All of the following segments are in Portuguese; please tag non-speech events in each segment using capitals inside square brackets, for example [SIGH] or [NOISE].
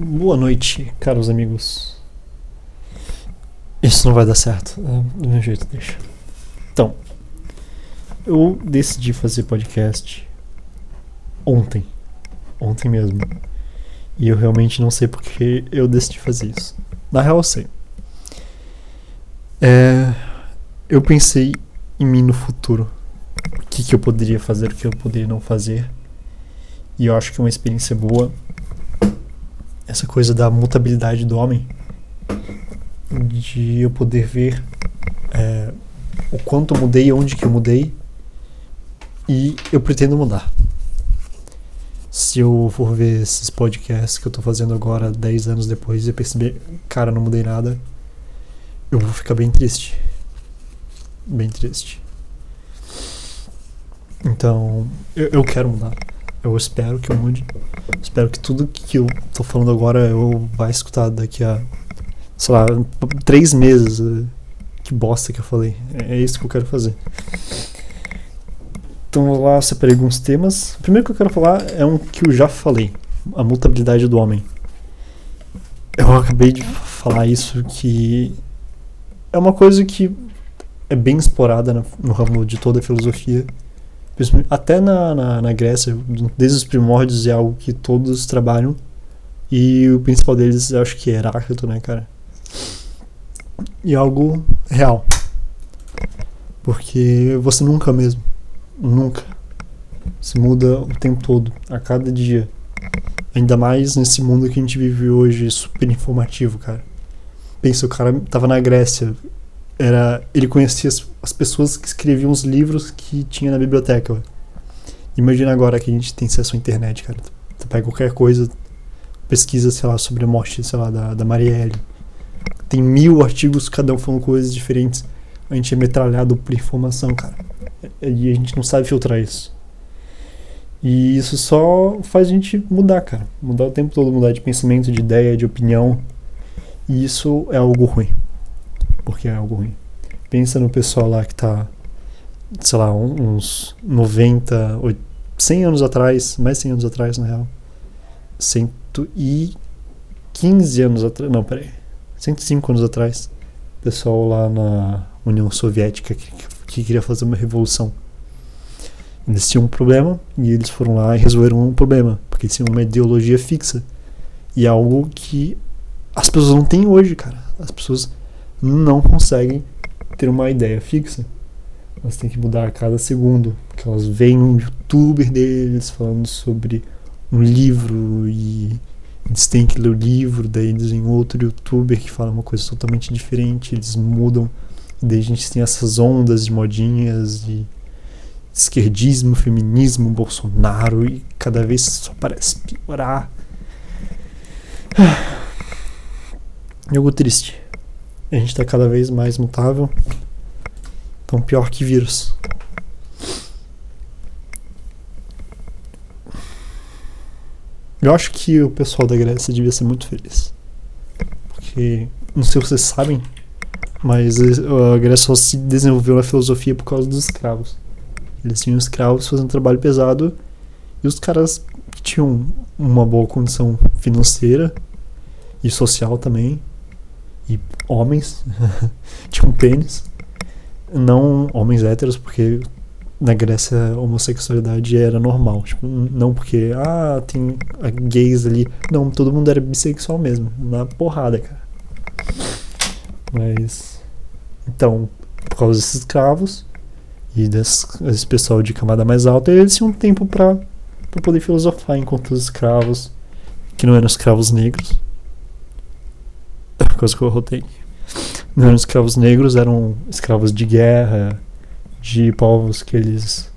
Boa noite, caros amigos. Isso não vai dar certo. É, do meu jeito, deixa. Então, eu decidi fazer podcast ontem. Ontem mesmo. E eu realmente não sei porque eu decidi fazer isso. Na real, eu sei. É, eu pensei em mim no futuro. O que, que eu poderia fazer, o que eu poderia não fazer. E eu acho que é uma experiência boa essa coisa da mutabilidade do homem, de eu poder ver é, o quanto eu mudei, onde que eu mudei, e eu pretendo mudar. Se eu for ver esses podcasts que eu tô fazendo agora, 10 anos depois, e perceber, cara, não mudei nada, eu vou ficar bem triste. Bem triste. Então, eu, eu quero mudar. Eu espero que eu mude. Espero que tudo que eu tô falando agora eu vá escutar daqui a, sei lá, três meses. Que bosta que eu falei. É, é isso que eu quero fazer. Então lá eu separei alguns temas. O primeiro que eu quero falar é um que eu já falei: a mutabilidade do homem. Eu acabei de falar isso que é uma coisa que é bem explorada no ramo de toda a filosofia até na, na, na, Grécia, desde os primórdios é algo que todos trabalham. E o principal deles, acho que é Heráclito, né, cara? E algo real. Porque você nunca mesmo, nunca, se muda o tempo todo, a cada dia. Ainda mais nesse mundo que a gente vive hoje, super informativo, cara. Pensa, o cara tava na Grécia, era ele conhecia as, as, pessoas que escreviam os livros que tinha na biblioteca. Imagina agora que a gente tem acesso à internet, cara. Tu pega qualquer coisa, pesquisa, sei lá, sobre a morte, sei lá, da, da Marielle. Tem mil artigos, cada um falando coisas diferentes. A gente é metralhado por informação, cara. E a gente não sabe filtrar isso. E isso só faz a gente mudar, cara. Mudar o tempo todo, mudar de pensamento, de ideia, de opinião. E isso é algo ruim porque é algo ruim. Pensa no pessoal lá que tá, sei lá, uns 90, 100 anos atrás, mais 100 anos atrás, na real. 115 anos atrás, não, peraí. 105 anos atrás. Pessoal lá na União Soviética que, que queria fazer uma revolução. Eles tinham um problema e eles foram lá e resolveram um problema, porque eles tinham uma ideologia fixa. E é algo que as pessoas não têm hoje, cara. As pessoas não conseguem ter uma ideia fixa. Elas têm que mudar a cada segundo. Porque elas veem um youtuber deles falando sobre um livro e eles têm que ler o livro, daí eles veem outro youtuber que fala uma coisa totalmente diferente, eles mudam. Daí a gente tem essas ondas de modinhas de esquerdismo, feminismo, Bolsonaro e cada vez só parece piorar. [SIGHS] Algo triste. A gente está cada vez mais mutável. Então, pior que vírus. Eu acho que o pessoal da Grécia devia ser muito feliz. Porque, não sei se vocês sabem, mas a Grécia só se desenvolveu na filosofia por causa dos escravos. Eles tinham escravos fazendo trabalho pesado e os caras que tinham uma boa condição financeira e social também e homens [LAUGHS] tinham pênis, não homens héteros, porque na Grécia a homossexualidade era normal, tipo, não porque ah, tem gays ali, não, todo mundo era bissexual mesmo, na porrada, cara. Mas então, por causa desses escravos e desse, desse pessoal de camada mais alta, eles tinham tempo para poder filosofar enquanto os escravos que não eram escravos negros [LAUGHS] coisa que eu rotei. Não eram escravos negros, eram escravos de guerra, de povos que eles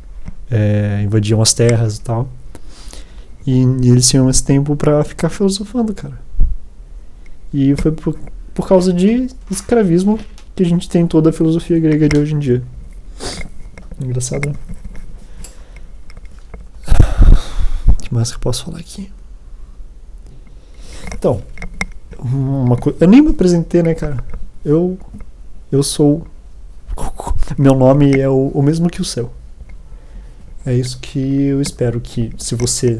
é, invadiam as terras e tal. E, e eles tinham esse tempo para ficar filosofando, cara. E foi por, por causa de escravismo que a gente tem toda a filosofia grega de hoje em dia. Engraçado, né? O que mais que eu posso falar aqui? Então, uma coisa. Eu nem me apresentei, né, cara? Eu. Eu sou. [LAUGHS] Meu nome é o, o mesmo que o seu. É isso que eu espero que, se você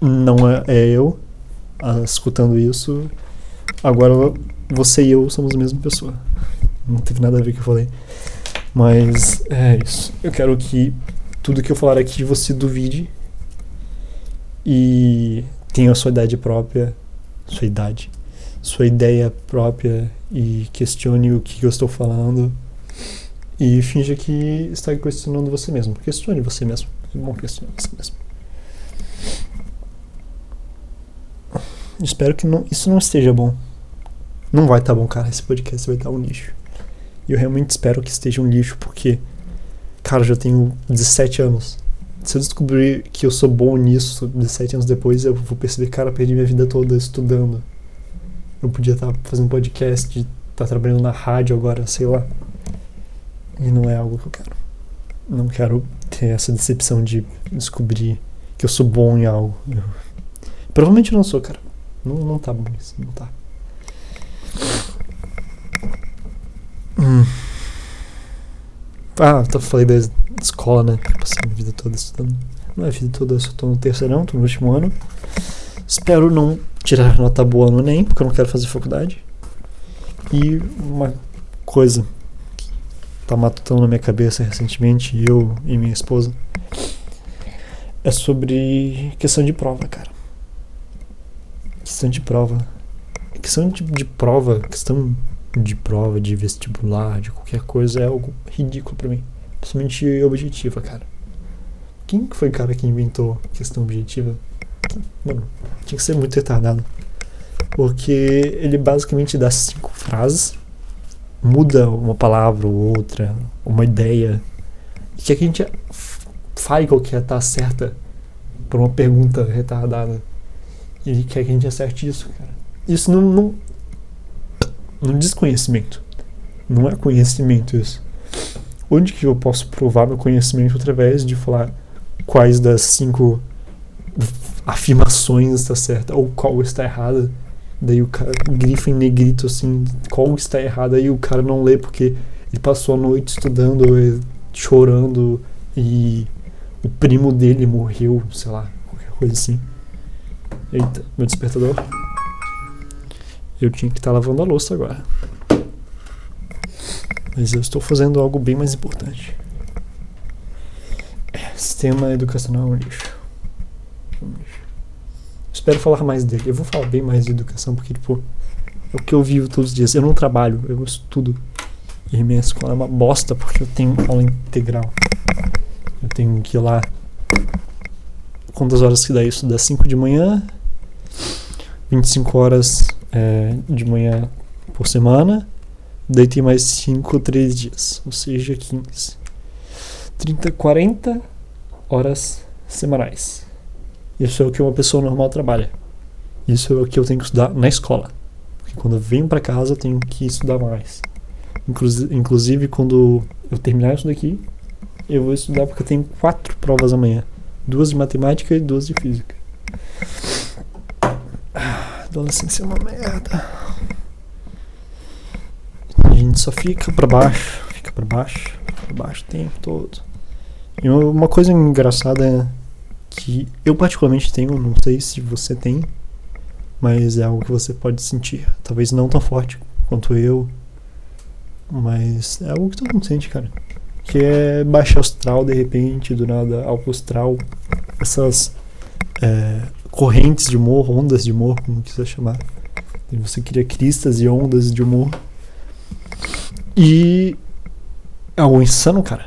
não é, é eu, ah, escutando isso, agora você e eu somos a mesma pessoa. Não teve nada a ver com o que eu falei. Mas é isso. Eu quero que tudo que eu falar aqui você duvide e tenha a sua idade própria, sua idade, sua ideia própria e questione o que eu estou falando e finja que está questionando você mesmo. Questione você mesmo. É bom questionar você mesmo. Espero que não, isso não esteja bom. Não vai estar tá bom, cara. Esse podcast vai estar tá um lixo. E eu realmente espero que esteja um lixo, porque, cara, eu já tenho 17 anos. Se eu descobrir que eu sou bom nisso 17 anos depois, eu vou perceber, cara, perdi minha vida toda estudando. Eu podia estar tá fazendo podcast, estar tá trabalhando na rádio agora, sei lá. E não é algo que eu quero. Não quero ter essa decepção de descobrir que eu sou bom em algo. Eu... Provavelmente não sou, cara. Não, não tá bom isso, não tá. Hum. Ah, eu falei da escola, né? Passei minha vida toda estudando. Não é a vida toda, eu só tô no terceirão, tô no último ano. Espero não tirar nota boa no Enem, porque eu não quero fazer faculdade. E uma coisa que tá matutando na minha cabeça recentemente, eu e minha esposa, é sobre questão de prova, cara. Questão de prova. Questão de, de prova, questão de prova, de vestibular, de qualquer coisa é algo ridículo para mim. Principalmente objetiva, cara. Quem foi o cara que inventou questão objetiva? Mano, tinha que ser muito retardado. Porque ele basicamente dá cinco frases, muda uma palavra ou outra, uma ideia, e que a gente fale qual que é tá certa por uma pergunta retardada. E ele quer que a gente acerte isso, cara. Isso não, não, não diz conhecimento. Não é conhecimento isso. Onde que eu posso provar meu conhecimento através de falar quais das cinco afirmações está certa ou qual está errada? Daí o cara grifa em negrito assim, qual está errada e o cara não lê porque ele passou a noite estudando, chorando e o primo dele morreu, sei lá, qualquer coisa assim. Eita, meu despertador. Eu tinha que estar tá lavando a louça agora. Mas eu estou fazendo algo bem mais importante. É, sistema educacional é um lixo. Lixo. Espero falar mais dele. Eu vou falar bem mais de educação porque, tipo, é o que eu vivo todos os dias. Eu não trabalho, eu estudo. E minha escola é uma bosta porque eu tenho aula integral. Eu tenho que ir lá. Quantas horas que dá isso? Dá 5 de manhã, 25 horas é, de manhã por semana. Daí tem mais 5 ou 3 dias, ou seja, 15. 30, 40 horas semanais. Isso é o que uma pessoa normal trabalha. Isso é o que eu tenho que estudar na escola. Porque quando eu venho para casa eu tenho que estudar mais. Inclusive, quando eu terminar isso daqui, eu vou estudar porque eu tenho quatro provas amanhã: duas de matemática e duas de física. Adolescência é uma merda. A gente só fica pra baixo, fica pra baixo, pra baixo o tempo todo. E uma coisa engraçada é que eu particularmente tenho, não sei se você tem, mas é algo que você pode sentir. Talvez não tão forte quanto eu, mas é algo que todo mundo sente, cara. Que é baixo astral de repente, do nada alto astral. Essas é, correntes de humor, ondas de humor, como quiser chamar. E você cria cristas e ondas de humor. E é algo insano, cara.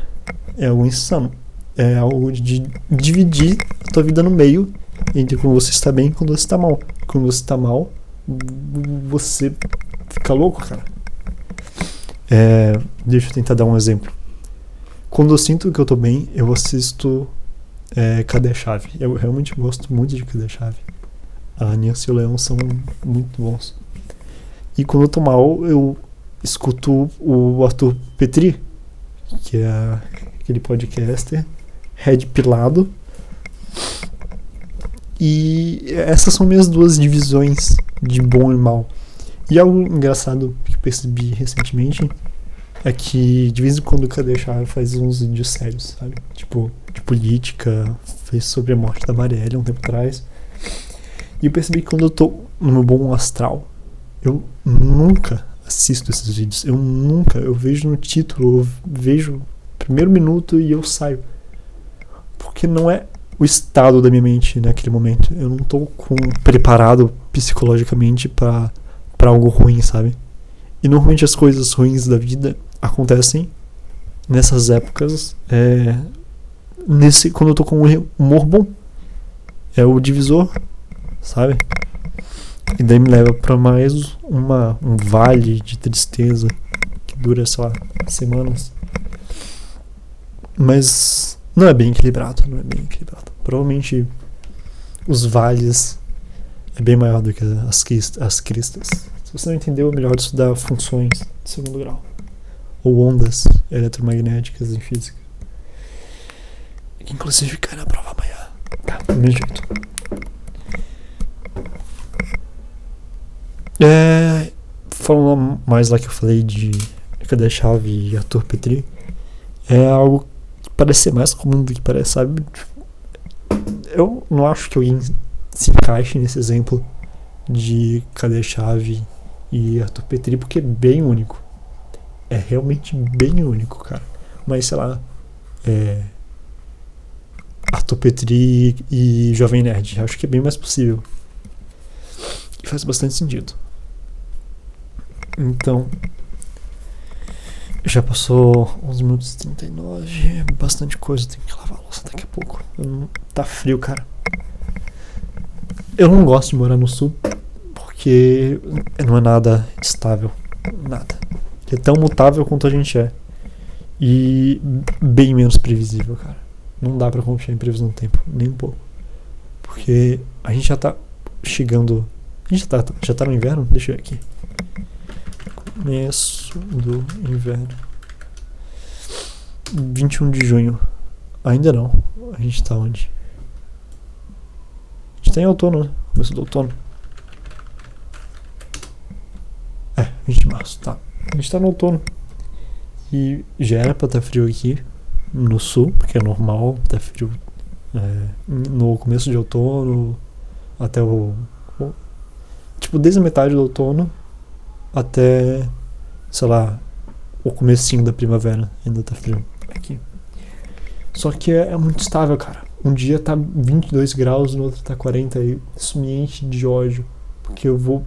É algo insano. É algo de dividir a tua vida no meio entre quando você está bem e quando você está mal. Quando você está mal, você fica louco, cara. É, deixa eu tentar dar um exemplo. Quando eu sinto que eu tô bem, eu assisto é, Cadê Chave? Eu realmente gosto muito de Cadê Chave. A Nancy e o Leão são muito bons. E quando eu tô mal, eu escuto o Arthur Petri, que é aquele podcaster, Red Pilado. E essas são minhas duas divisões de bom e mal. E algo engraçado que percebi recentemente é que de vez em quando o Cadê Chave faz uns vídeos sérios, sabe? Tipo, de política, fez sobre a morte da Marielle um tempo atrás. E eu percebi que quando eu tô no meu bom astral, eu nunca assisto esses vídeos. Eu nunca, eu vejo no título, eu vejo primeiro minuto e eu saio. Porque não é o estado da minha mente naquele momento. Eu não com, preparado psicologicamente para algo ruim, sabe? E normalmente as coisas ruins da vida acontecem nessas épocas, é, nesse quando eu tô com um humor bom. É o divisor, sabe? E daí me leva para mais uma, um vale de tristeza que dura, sei lá, semanas. Mas não é bem equilibrado, não é bem equilibrado. Provavelmente os vales é bem maior do que as, as cristas. Se você não entendeu, é melhor estudar funções de segundo grau. Ou ondas eletromagnéticas em física. Que inclusive cai na prova amanhã. Tá, do mesmo jeito. É, falando mais lá que eu falei de Cadê a Chave e Arthur Petri, é algo parece ser mais comum do que parece, sabe? Eu não acho que alguém se encaixe nesse exemplo de Cadê a Chave e Arthur Petri, porque é bem único. É realmente bem único, cara. Mas sei lá, é. Arthur Petri e Jovem Nerd. Acho que é bem mais possível. E faz bastante sentido. Então, já passou 11 minutos e 39, bastante coisa, tenho que lavar a louça daqui a pouco. Tá frio, cara. Eu não gosto de morar no sul porque não é nada estável, nada. É tão mutável quanto a gente é. E bem menos previsível, cara. Não dá para confiar em previsão do tempo, nem um pouco. Porque a gente já tá chegando. A gente já tá, já tá no inverno? Deixa eu ver aqui começo do inverno. 21 de junho. Ainda não. A gente tá onde? A gente tá em outono, né? Começo do outono. É, 20 de março, tá. A gente tá no outono. E já era pra estar tá frio aqui no sul, porque é normal tá frio é, no começo de outono até o, o. Tipo, desde a metade do outono até, sei lá, o comecinho da primavera. Ainda tá frio aqui. Só que é, é, muito estável, cara. Um dia tá 22 graus, no outro tá 40 e isso me enche de ódio. Porque eu vou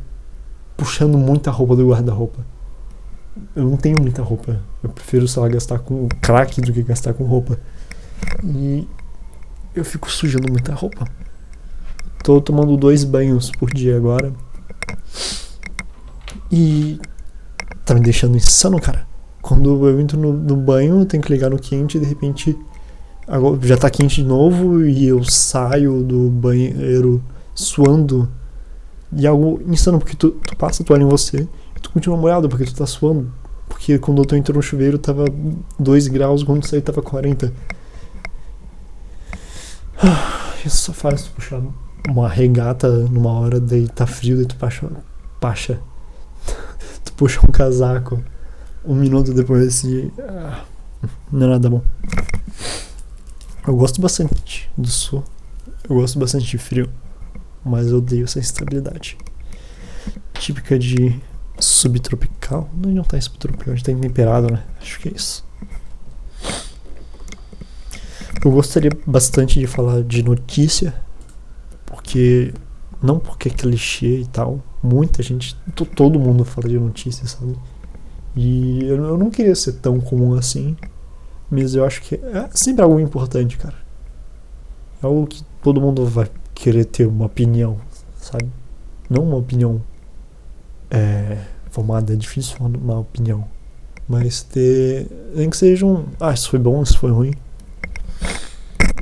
puxando muita roupa do guarda-roupa. Eu não tenho muita roupa. Eu prefiro, sei lá, gastar com crack do que gastar com roupa. E eu fico sujando muita roupa. Tô tomando dois banhos por dia agora. E tá me deixando insano, cara. Quando eu entro no, no banho, tenho que ligar no quente e de repente agora já tá quente de novo e eu saio do banheiro suando. E é algo insano, porque tu, tu passa a toalha em você e tu continua molhado porque tu tá suando. Porque quando eu entro no chuveiro tava 2 graus, quando eu saí tava 40. Isso só faz tu puxar uma regata numa hora, daí tá frio, daí tu pacha, pacha puxa um casaco um minuto depois assim. Ah, não é nada bom. Eu gosto bastante do sul. Eu gosto bastante de frio. Mas eu odeio essa instabilidade. Típica de subtropical. Não, não tá em subtropical, a gente tá em temperado, né? Acho que é isso. Eu gostaria bastante de falar de notícia. Porque. Não porque é clichê e tal, muita gente, todo mundo fala de notícias, sabe? E eu, não queria ser tão comum assim, mas eu acho que é sempre algo importante, cara. É algo que todo mundo vai querer ter uma opinião, sabe? Não uma opinião é, formada, é difícil uma opinião, mas ter. Nem que seja um. Ah, isso foi bom, isso foi ruim.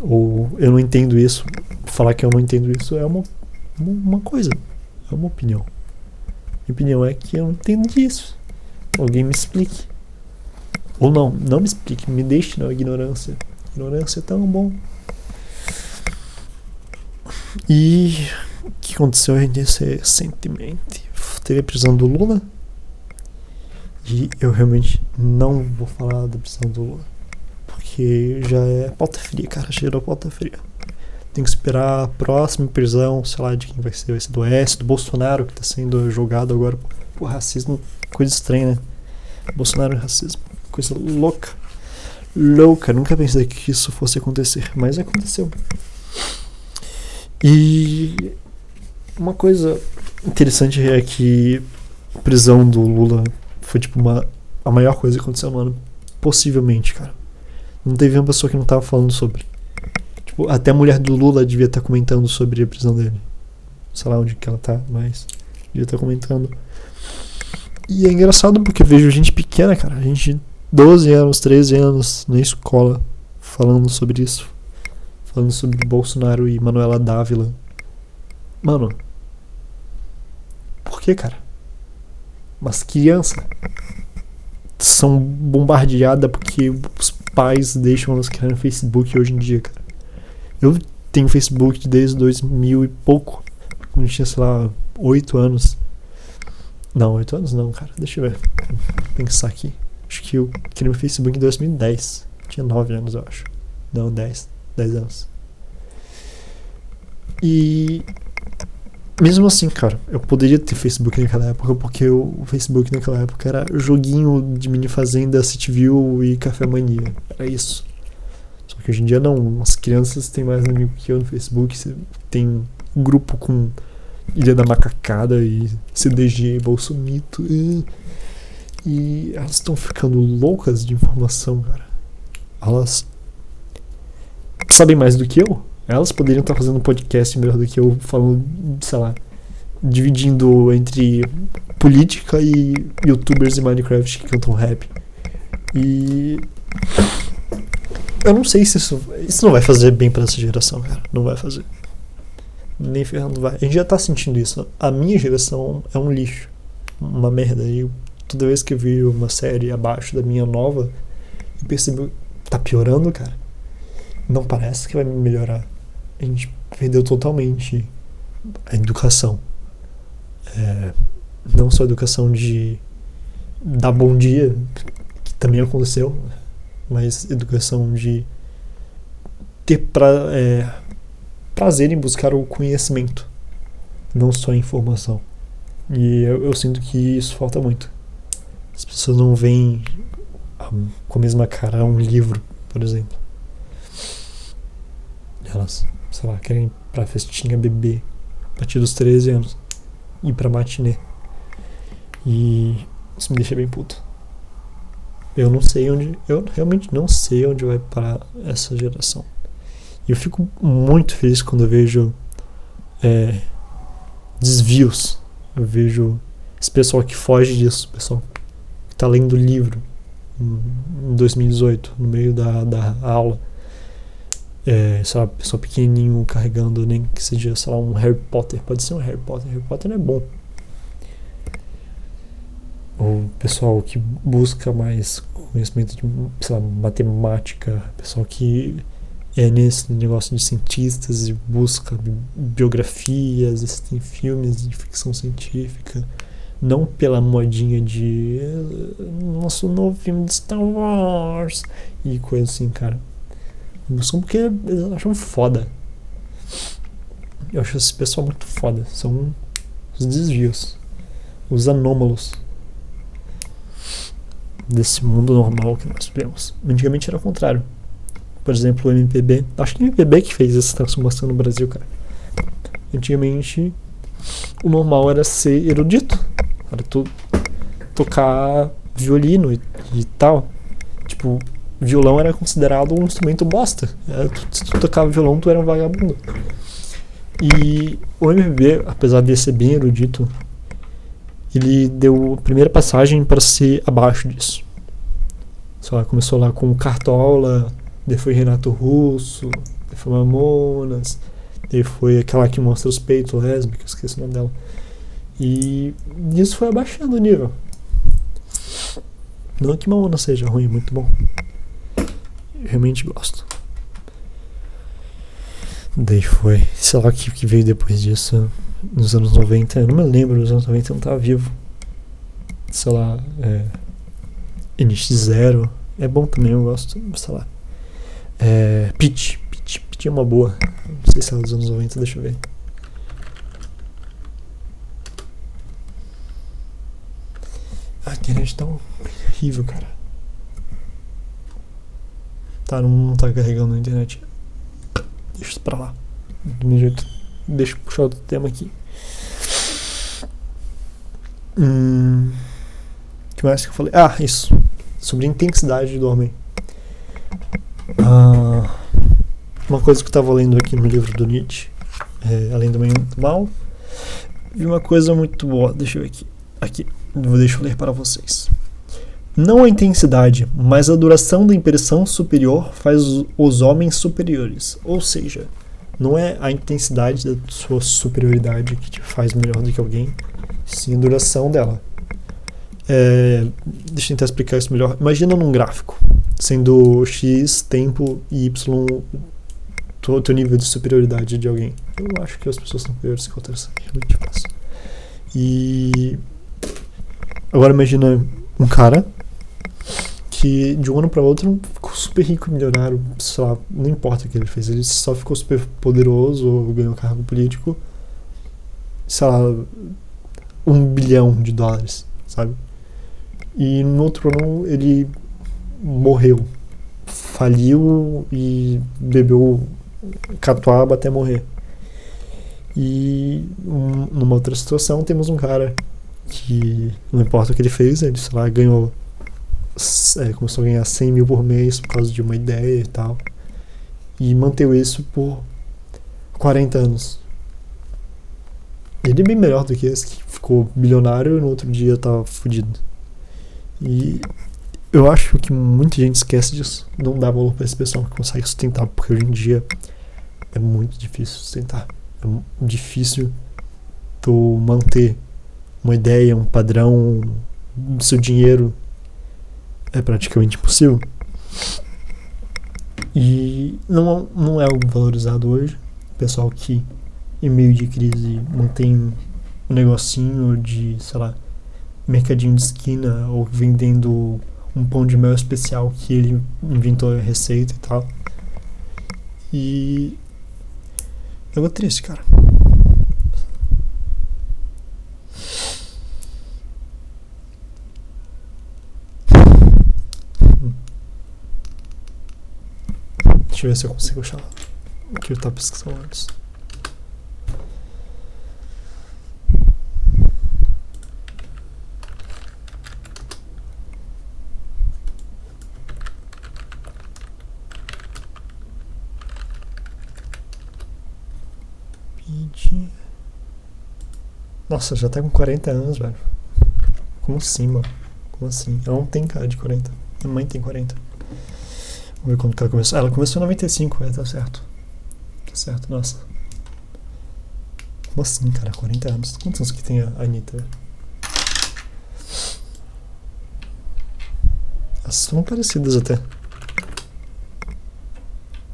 Ou eu não entendo isso. Falar que eu não entendo isso é uma, uma coisa, é uma opinião. Minha opinião é que eu não entendo disso. Alguém me explique. Ou não, não me explique, me deixe na ignorância. Ignorância é tão bom. E o que aconteceu recentemente? Teve a prisão do Lula. E eu realmente não vou falar da prisão do Lula. Porque já é pauta fria, cara. Cheirou pauta fria. Tem que esperar a próxima prisão, sei lá, de quem vai ser, vai ser do S, do Bolsonaro, que tá sendo julgado agora por racismo, coisa estranha, né? Bolsonaro e racismo, coisa louca. Louca, nunca pensei que isso fosse acontecer, mas aconteceu. E uma coisa interessante é que a prisão do Lula foi tipo uma a maior coisa que aconteceu no ano, possivelmente, cara. Não teve uma pessoa que não tava falando sobre. Tipo, até a mulher do Lula devia estar tá comentando sobre a prisão dele. Sei lá onde que ela tá, mas devia estar tá comentando. E é engraçado porque vejo gente pequena, cara. Gente de 12 anos, 13 anos na escola falando sobre isso. Falando sobre Bolsonaro e Manuela Dávila. Mano. Por que, cara? Mas crianças são bombardeadas porque os pais deixam elas criar no Facebook hoje em dia, cara. Eu tenho Facebook desde 2000 e pouco. Quando tinha, sei lá, 8 anos. Não, 8 anos não, cara. Deixa eu ver. Vou pensar aqui. Acho que eu criei meu Facebook em 2010. Tinha 9 anos, eu acho. Não, 10. 10 anos. E mesmo assim, cara, eu poderia ter Facebook naquela época, porque o Facebook naquela época era joguinho de mini fazenda, Cityville e Café Mania. Era isso. Só que hoje em dia não. As crianças têm mais amigos que eu no Facebook. Tem grupo com Ilha da Macacada e CDG, Bolsomito. E, e elas estão ficando loucas de informação, cara. Elas sabem mais do que eu. Elas poderiam estar fazendo um podcast melhor do que eu, falando, sei lá, dividindo entre política e youtubers e Minecraft que cantam rap. E eu não sei se isso. Isso não vai fazer bem para essa geração, cara. Não vai fazer. Nem ferrando vai. A gente já tá sentindo isso. A minha geração é um lixo. Uma merda. E toda vez que eu vi uma série abaixo da minha nova, eu percebo. Tá piorando, cara. Não parece que vai melhorar. A gente perdeu totalmente a educação. É, não só a educação de dar bom dia, que também aconteceu mas educação de ter pra, é, prazer em buscar o conhecimento, não só a informação. E eu, eu, sinto que isso falta muito. As pessoas não veem com a mesma cara um livro, por exemplo. Elas, sei lá, querem ir pra festinha beber a partir dos 13 anos, ir pra matinê. E isso me deixa bem puto. Eu não sei onde. Eu realmente não sei onde vai parar essa geração. E eu fico muito feliz quando eu vejo é, desvios. Eu vejo esse pessoal que foge disso, pessoal que está lendo livro em 2018, no meio da, da aula. É, lá, pessoal pequenininho carregando, nem que seja, sei lá, um Harry Potter. Pode ser um Harry Potter. Harry Potter é bom o pessoal que busca mais conhecimento de sei lá, matemática, pessoal que é nesse negócio de cientistas e busca biografias, assistem filmes de ficção científica, não pela modinha de nosso novo filme de Star Wars e coisa assim, cara. Buscam porque eles acham foda. Eu acho esse pessoal muito foda. São os desvios, os anômalos desse mundo normal que nós vivemos. Antigamente era o contrário. Por exemplo, o MPB. Acho que o MPB que fez essa transformação no Brasil, cara. Antigamente, o normal era ser erudito. Era tu tocar violino e, e tal. Tipo, violão era considerado um instrumento bosta. Era, tu, se tu tocava violão, tu era um vagabundo. E o MPB, apesar de ser bem erudito, ele deu a primeira passagem para ser abaixo disso. Sei lá, começou lá com Cartola, depois Renato Russo, depois Mamonas, depois foi aquela que mostra os peitos lésbicos, esqueci o nome dela. E isso foi abaixando o nível. Não que Mamona seja ruim, muito bom. Eu realmente gosto. Daí foi, sei lá o que, que veio depois disso nos anos 90, eu não me lembro, nos anos 90 eu não tava vivo. Sei lá, é, NX0, é bom também, eu gosto, sei lá. É, Pitch, Pitch, Pitch é uma boa. Não sei se é dos anos 90, deixa eu ver. A internet tá horrível, cara. Tá, não, não tá carregando a internet. Deixa isso pra lá. Do meu jeito. Deixa eu puxar outro tema aqui. Hum. Que mais que eu falei? Ah, isso. Sobre a intensidade do homem. Ah, uma coisa que eu estava lendo aqui no livro do Nietzsche, é, além do bem muito mal, vi uma coisa muito boa. Deixa eu ver aqui. Aqui, deixa eu ler para vocês. Não a intensidade, mas a duração da impressão superior faz os homens superiores. Ou seja, não é a intensidade da sua superioridade que te faz melhor do que alguém, sim a duração dela. É, deixa eu tentar explicar isso melhor. Imagina num gráfico, sendo x tempo e y o teu nível de superioridade de alguém. Eu acho que as pessoas são superiores que outras, é realmente fácil. E agora imagina um cara que de um ano para outro super rico, milionário, sei lá, não importa o que ele fez, ele só ficou super poderoso ou ganhou cargo político, sei lá, um bilhão de dólares, sabe? E no outro ano ele morreu, faliu e bebeu catuaba até morrer. E um, numa outra situação temos um cara que não importa o que ele fez, ele sei lá, ganhou é, começou a ganhar 100 mil por mês por causa de uma ideia e tal. E manteve isso por 40 anos. Ele é bem melhor do que esse que ficou bilionário e no outro dia tava fudido. E eu acho que muita gente esquece disso. Não dá valor para esse pessoal que consegue sustentar, porque hoje em dia é muito difícil sustentar. É difícil tu manter uma ideia, um padrão, seu dinheiro é praticamente impossível. E não, não é algo valorizado hoje. O pessoal que, em meio de crise, mantém um negocinho de, sei lá, mercadinho de esquina ou vendendo um pão de mel especial que ele inventou a receita e tal. E. Eu vou triste, cara. Deixa eu ver se eu consigo achar o que eu estava pesquisando antes. Nossa, já tá com 40 anos, velho. Como assim, mano? Como assim? Ela não tem cara de 40. Minha mãe tem 40. Vamos ver quando ela começou. Ela começou em 95, é, tá certo. Tá certo, nossa. Como assim, cara? 40 anos. Quantos anos que tem a Anitta? Elas são parecidas até.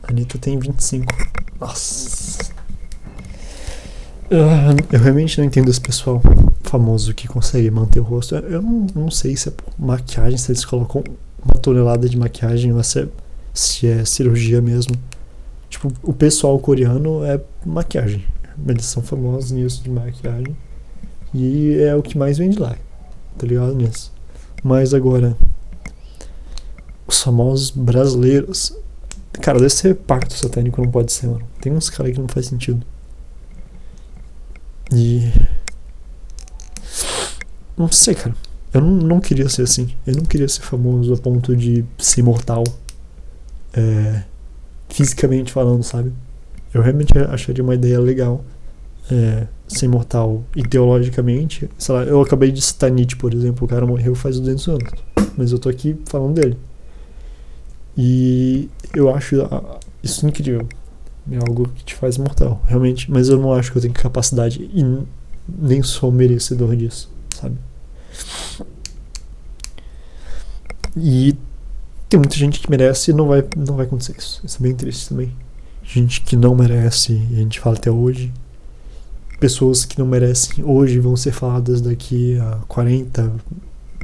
A Anitta tem 25. Nossa. Eu realmente não entendo esse pessoal famoso que consegue manter o rosto. Eu não, não sei se é maquiagem, se eles colocam uma tonelada de maquiagem ou se é se é cirurgia mesmo. Tipo, o pessoal coreano é maquiagem. Eles são famosos nisso de maquiagem. E é o que mais vende lá. Tá ligado nisso? Mas agora, os famosos brasileiros. Cara, deve ser pacto satânico, não pode ser, mano. Tem uns caras que não faz sentido. E. Não sei, cara. Eu não, não queria ser assim. Eu não queria ser famoso a ponto de ser imortal é, fisicamente falando, sabe? Eu realmente acharia uma ideia legal é, ser imortal ideologicamente. Sei lá, eu acabei de citar Nietzsche, por exemplo, o cara morreu faz 200 anos, mas eu tô aqui falando dele. E eu acho isso incrível. É algo que te faz mortal, realmente. Mas eu não acho que eu tenho capacidade e nem sou merecedor disso, sabe? E tem muita gente que merece e não vai, não vai acontecer isso. Isso é bem triste também. Gente que não merece, e a gente fala até hoje. Pessoas que não merecem hoje vão ser faladas daqui a 40,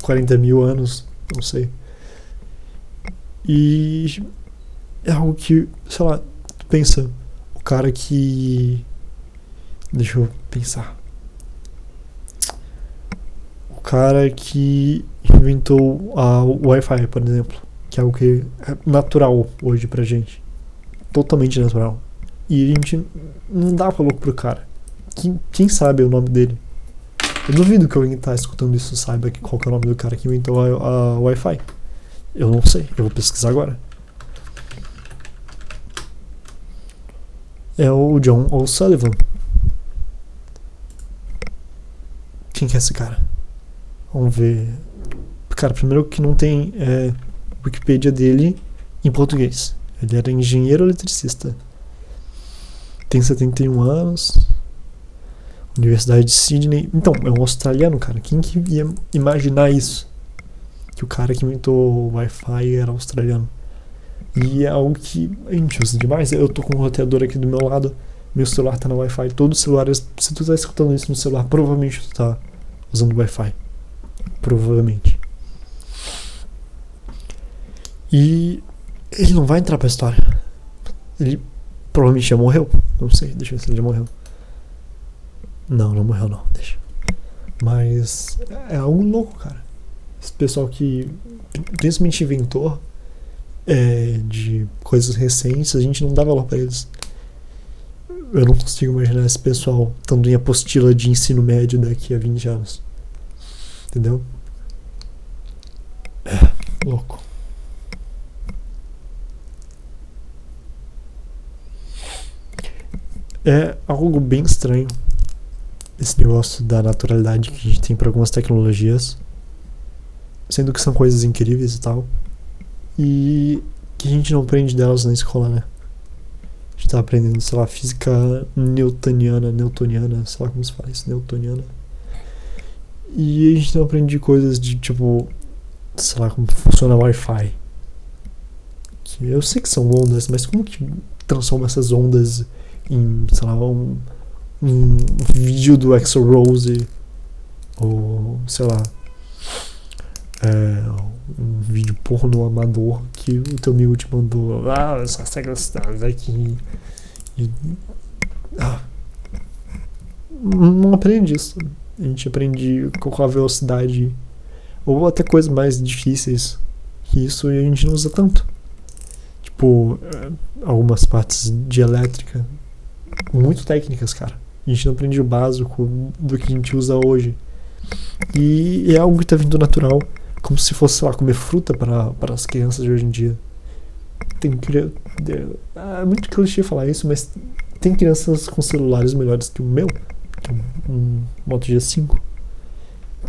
40 mil anos, não sei. E é algo que, sei lá, tu pensa, cara que. Deixa eu pensar. O cara que inventou o Wi-Fi, por exemplo. Que é algo que é natural hoje pra gente. Totalmente natural. E a gente não dá valor pro cara. Quem, quem sabe o nome dele? Eu duvido que alguém tá escutando isso saiba qual que é o nome do cara que inventou a, a Wi-Fi. Eu não sei, eu vou pesquisar agora. É o John O'Sullivan. Quem que é esse cara? Vamos ver. Cara, primeiro que não tem é, Wikipedia dele em português. Ele era engenheiro eletricista. Tem 71 anos. Universidade de Sydney. Então, é um australiano, cara. Quem que ia imaginar isso? Que o cara que inventou o Wi-Fi era australiano. E é algo que a gente usa demais. Eu tô com um roteador aqui do meu lado. Meu celular tá no Wi-Fi. Todos os celulares. Se tu tá escutando isso no celular, provavelmente tu tá usando Wi-Fi. Provavelmente. E ele não vai entrar pra história. Ele provavelmente já morreu. Não sei, deixa eu ver se ele já morreu. Não, não morreu não, deixa. Mas é algo louco, cara. Esse pessoal que principalmente inventor é, de coisas recentes, a gente não dá valor pra eles. Eu não consigo imaginar esse pessoal estando em apostila de ensino médio daqui a 20 anos. Entendeu? É, louco. É algo bem estranho esse negócio da naturalidade que a gente tem para algumas tecnologias, sendo que são coisas incríveis e tal, e que a gente não aprende delas na escola, né? A gente tá aprendendo, sei lá, física newtoniana, newtoniana, sei lá como se fala isso, newtoniana. E a gente não aprende coisas de tipo, sei lá, como funciona Wi-Fi. Que eu sei que são ondas, mas como que transforma essas ondas em, sei lá, um, um vídeo do Exo Rose ou, sei lá, é, um vídeo porno amador que o teu amigo te mandou. Ah, essas regras aqui. E, ah, não aprende isso. A gente aprende com a velocidade ou até coisas mais difíceis que isso e a gente não usa tanto. Tipo, é, algumas partes de elétrica muito técnicas, cara. A gente não aprende o básico do que a gente usa hoje. E é algo que está vindo natural, como se fosse, sei lá, comer fruta para as crianças de hoje em dia. Tem é muito clichê falar isso, mas tem crianças com celulares melhores que o meu, que é um, um Moto G5.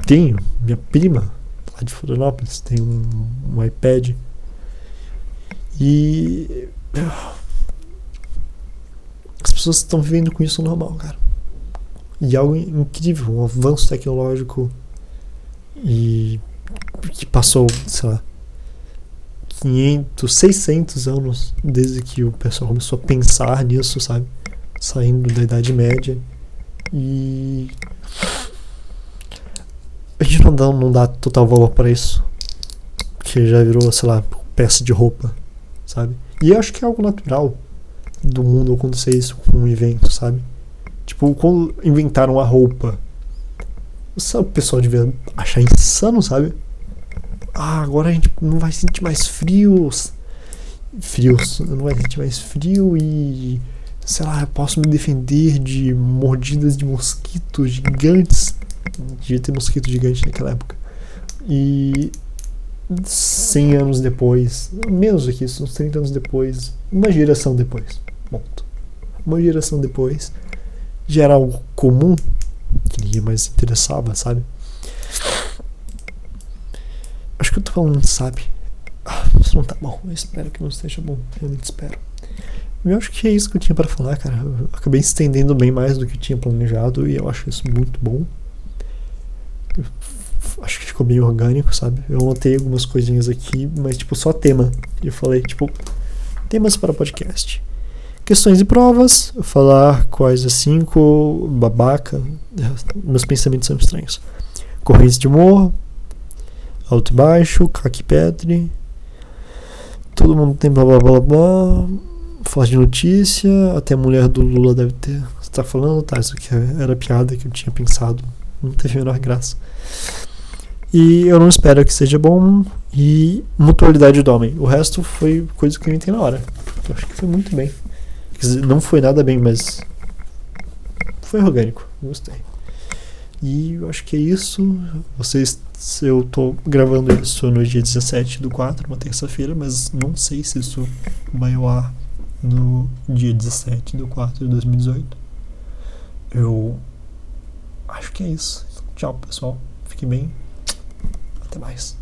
Tenho, minha prima, lá de Florianópolis, tem um, um iPad. E as pessoas estão vivendo com isso normal, cara. E algo incrível, um avanço tecnológico e que passou, sei lá, 500, 600 anos desde que o pessoal começou a pensar nisso, sabe? Saindo da Idade Média. E a gente não dá, não dá total valor para isso. Porque já virou, sei lá, peça de roupa, sabe? E eu acho que é algo natural do mundo acontecer isso com um evento, sabe? Tipo, quando inventaram a roupa, o pessoal devia achar insano, sabe? Ah, agora a gente não vai sentir mais frios. Frios, não vai sentir mais frio e. Sei lá, eu posso me defender de mordidas de mosquitos gigantes. Devia ter mosquito gigante naquela época. E 100 anos depois, menos do que isso, uns 30 anos depois, uma geração depois, ponto. Uma geração depois, já era algo comum, que ninguém mais interessava, sabe? Acho que eu tô falando, sabe? Ah, isso não tá bom, eu espero que não esteja bom, realmente espero. Eu acho que é isso que eu tinha para falar, cara. Eu acabei estendendo bem mais do que eu tinha planejado e eu acho isso muito bom. Eu acho que ficou bem orgânico, sabe? Eu anotei algumas coisinhas aqui, mas tipo só tema. E eu falei, tipo, temas para podcast. Questões e provas, falar quais as cinco, babaca, meus pensamentos são estranhos. Correntes de humor, alto e baixo, caque pedre, todo mundo tem blá blá blá blá, falar de notícia, até a mulher do Lula deve ter. Você tá falando, tá? Isso aqui era piada que eu tinha pensado. Não teve a menor graça. E eu não espero que seja bom. E mutualidade do homem. O resto foi coisa que eu inventei na hora. Eu acho que foi muito bem. Não foi nada bem, mas. Foi orgânico. Gostei. E eu acho que é isso. Vocês. Eu tô gravando isso no dia 17 do 4, uma terça-feira, mas não sei se isso vai ao ar no dia 17 do 4 de 2018. Eu acho que é isso. Tchau, pessoal. Fique bem. Até mais.